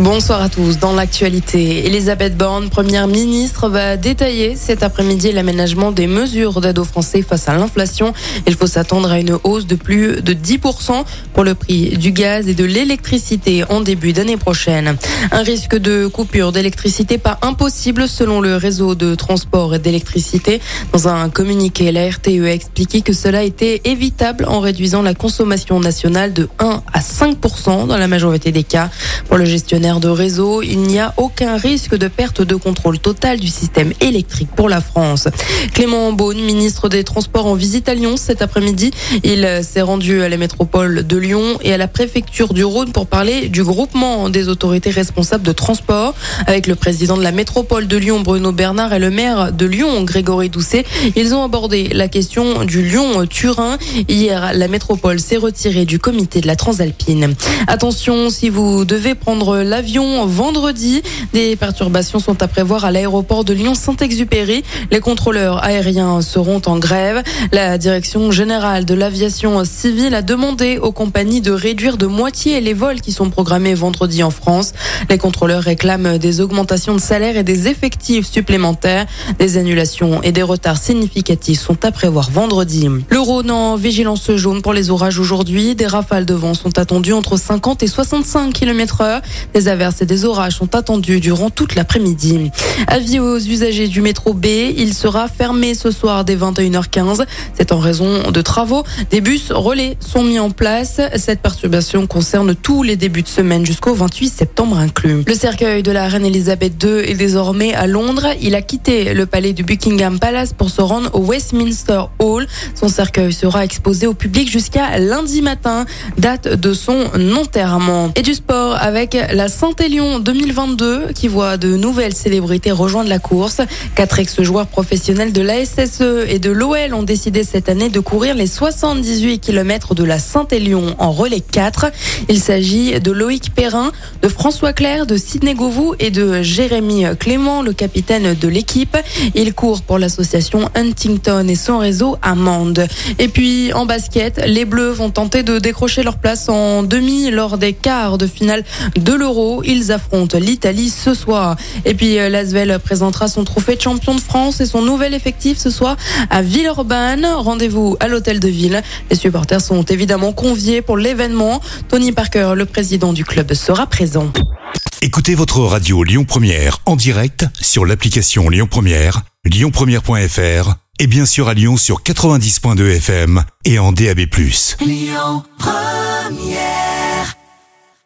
Bonsoir à tous. Dans l'actualité, Elisabeth Borne, première ministre, va détailler cet après-midi l'aménagement des mesures d'aide aux Français face à l'inflation. Il faut s'attendre à une hausse de plus de 10% pour le prix du gaz et de l'électricité en début d'année prochaine. Un risque de coupure d'électricité pas impossible selon le réseau de transport et d'électricité. Dans un communiqué, la RTE a expliqué que cela était évitable en réduisant la consommation nationale de 1 à 5% dans la majorité des cas. Pour le gestionnaire de réseau, il n'y a aucun risque de perte de contrôle total du système électrique pour la France. Clément Beaune, ministre des Transports en visite à Lyon cet après-midi, il s'est rendu à la métropole de Lyon et à la préfecture du Rhône pour parler du groupement des autorités responsables de transport avec le président de la métropole de Lyon Bruno Bernard et le maire de Lyon Grégory Doucet. Ils ont abordé la question du Lyon-Turin. Hier, la métropole s'est retirée du comité de la Transalpine. Attention, si vous devez prendre l'avion vendredi. Des perturbations sont à prévoir à l'aéroport de Lyon-Saint-Exupéry. Les contrôleurs aériens seront en grève. La direction générale de l'aviation civile a demandé aux compagnies de réduire de moitié les vols qui sont programmés vendredi en France. Les contrôleurs réclament des augmentations de salaire et des effectifs supplémentaires. Des annulations et des retards significatifs sont à prévoir vendredi. Le Rhône en vigilance jaune pour les orages aujourd'hui. Des rafales de vent sont attendues entre 50 et 65 km heure. Averses et des orages sont attendus durant toute l'après-midi. Avis aux usagers du métro B, il sera fermé ce soir dès 21h15. C'est en raison de travaux. Des bus relais sont mis en place. Cette perturbation concerne tous les débuts de semaine jusqu'au 28 septembre inclus. Le cercueil de la reine Elisabeth II est désormais à Londres. Il a quitté le palais du Buckingham Palace pour se rendre au Westminster Hall. Son cercueil sera exposé au public jusqu'à lundi matin, date de son enterrement. Et du sport avec la Saint-Élion 2022 qui voit de nouvelles célébrités rejoindre la course. Quatre ex-joueurs professionnels de la SSE et de l'OL ont décidé cette année de courir les 78 km de la Saint-Élion en relais 4. Il s'agit de Loïc Perrin, de François Claire, de Sidney Govou et de Jérémy Clément, le capitaine de l'équipe. Il court pour l'association Huntington et son réseau Amande. Et puis en basket, les Bleus vont tenter de décrocher leur place en demi lors des quarts de finale de l'Euro. Ils affrontent l'Italie ce soir. Et puis euh, Lasvel présentera son trophée de champion de France et son nouvel effectif ce soir à Villeurbanne. Rendez-vous à l'hôtel de ville. Les supporters sont évidemment conviés pour l'événement. Tony Parker, le président du club, sera présent. Écoutez votre radio Lyon Première en direct sur l'application Lyon Première, lyonpremière.fr et bien sûr à Lyon sur 90.2 FM et en DAB+. Lyon Première